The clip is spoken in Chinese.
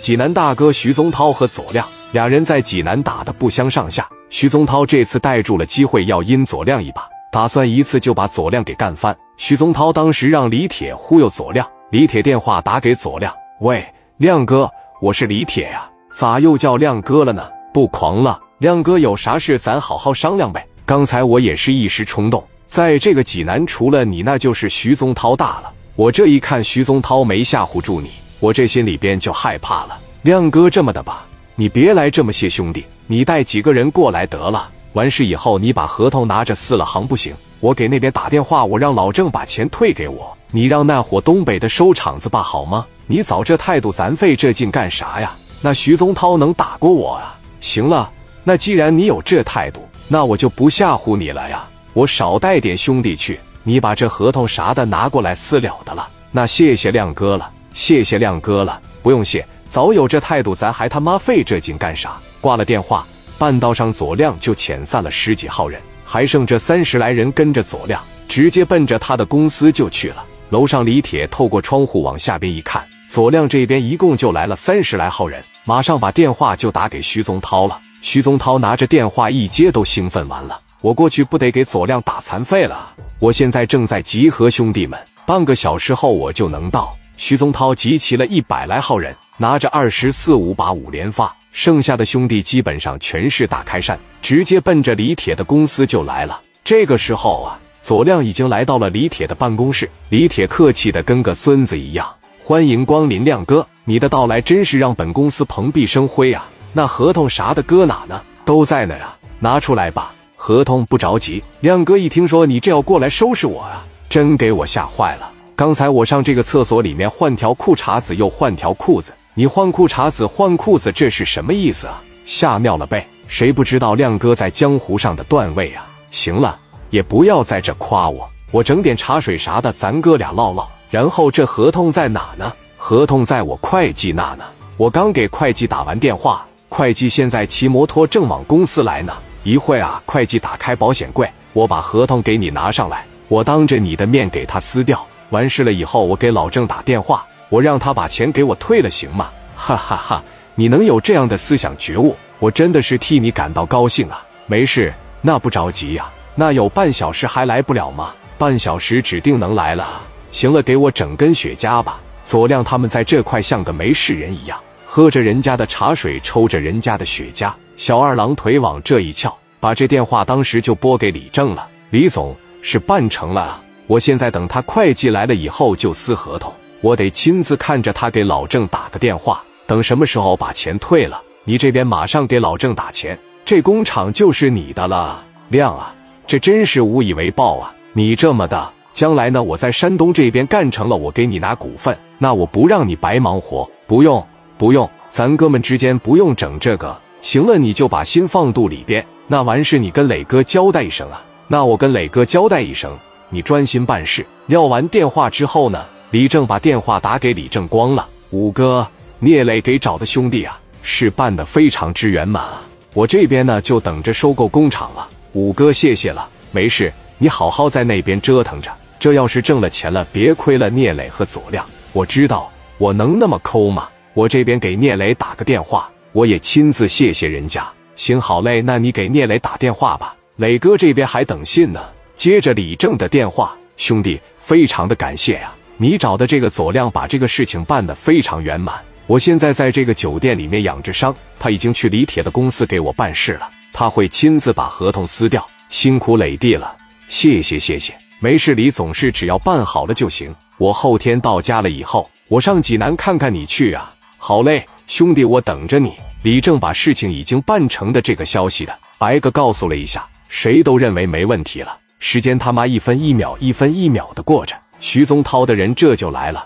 济南大哥徐宗涛和左亮俩人在济南打得不相上下。徐宗涛这次逮住了机会要阴左亮一把，打算一次就把左亮给干翻。徐宗涛当时让李铁忽悠左亮，李铁电话打给左亮：“喂，亮哥，我是李铁呀，咋又叫亮哥了呢？不狂了，亮哥有啥事咱好好商量呗。刚才我也是一时冲动，在这个济南除了你，那就是徐宗涛大了。我这一看徐宗涛没吓唬住你，我这心里边就害怕了。亮哥这么的吧，你别来这么些兄弟，你带几个人过来得了。完事以后你把合同拿着撕了行不行？”我给那边打电话，我让老郑把钱退给我。你让那伙东北的收场子吧，好吗？你早这态度，咱费这劲干啥呀？那徐宗涛能打过我啊？行了，那既然你有这态度，那我就不吓唬你了呀。我少带点兄弟去，你把这合同啥的拿过来私了的了。那谢谢亮哥了，谢谢亮哥了，不用谢。早有这态度，咱还他妈费这劲干啥？挂了电话，半道上左亮就遣散了十几号人。还剩这三十来人跟着左亮，直接奔着他的公司就去了。楼上李铁透过窗户往下边一看，左亮这边一共就来了三十来号人，马上把电话就打给徐宗涛了。徐宗涛拿着电话一接，都兴奋完了。我过去不得给左亮打残废了？我现在正在集合兄弟们，半个小时后我就能到。徐宗涛集齐了一百来号人，拿着二十四五把五连发。剩下的兄弟基本上全是大开扇，直接奔着李铁的公司就来了。这个时候啊，左亮已经来到了李铁的办公室。李铁客气的跟个孙子一样：“欢迎光临，亮哥，你的到来真是让本公司蓬荜生辉啊！那合同啥的搁哪呢？都在呢呀，拿出来吧。合同不着急。亮哥一听说你这要过来收拾我啊，真给我吓坏了。刚才我上这个厕所里面换条裤衩子，又换条裤子。”你换裤衩子换裤子，这是什么意思啊？吓尿了呗！谁不知道亮哥在江湖上的段位啊？行了，也不要在这夸我，我整点茶水啥的，咱哥俩唠唠。然后这合同在哪呢？合同在我会计那呢。我刚给会计打完电话，会计现在骑摩托正往公司来呢。一会啊，会计打开保险柜，我把合同给你拿上来，我当着你的面给他撕掉。完事了以后，我给老郑打电话。我让他把钱给我退了，行吗？哈哈哈！你能有这样的思想觉悟，我真的是替你感到高兴啊！没事，那不着急呀，那有半小时还来不了吗？半小时指定能来了。行了，给我整根雪茄吧。左亮他们在这块像个没事人一样，喝着人家的茶水，抽着人家的雪茄。小二郎腿往这一翘，把这电话当时就拨给李正了。李总是办成了，我现在等他会计来了以后就撕合同。我得亲自看着他给老郑打个电话，等什么时候把钱退了，你这边马上给老郑打钱，这工厂就是你的了。亮啊，这真是无以为报啊！你这么的，将来呢，我在山东这边干成了，我给你拿股份，那我不让你白忙活。不用，不用，咱哥们之间不用整这个。行了，你就把心放肚里边，那完事你跟磊哥交代一声啊。那我跟磊哥交代一声，你专心办事。撂完电话之后呢？李正把电话打给李正光了，五哥，聂磊给找的兄弟啊，事办得非常之圆满啊。我这边呢就等着收购工厂了。五哥，谢谢了，没事，你好好在那边折腾着。这要是挣了钱了，别亏了聂磊和左亮。我知道，我能那么抠吗？我这边给聂磊打个电话，我也亲自谢谢人家。行好嘞，那你给聂磊打电话吧。磊哥这边还等信呢。接着李正的电话，兄弟，非常的感谢呀。你找的这个左亮把这个事情办得非常圆满。我现在在这个酒店里面养着伤，他已经去李铁的公司给我办事了，他会亲自把合同撕掉。辛苦磊弟了，谢谢谢谢。没事，李总是只要办好了就行。我后天到家了以后，我上济南看看你去啊。好嘞，兄弟，我等着你。李正把事情已经办成的这个消息的白个告诉了一下，谁都认为没问题了。时间他妈一分一秒一分一秒的过着。徐宗涛的人这就来了。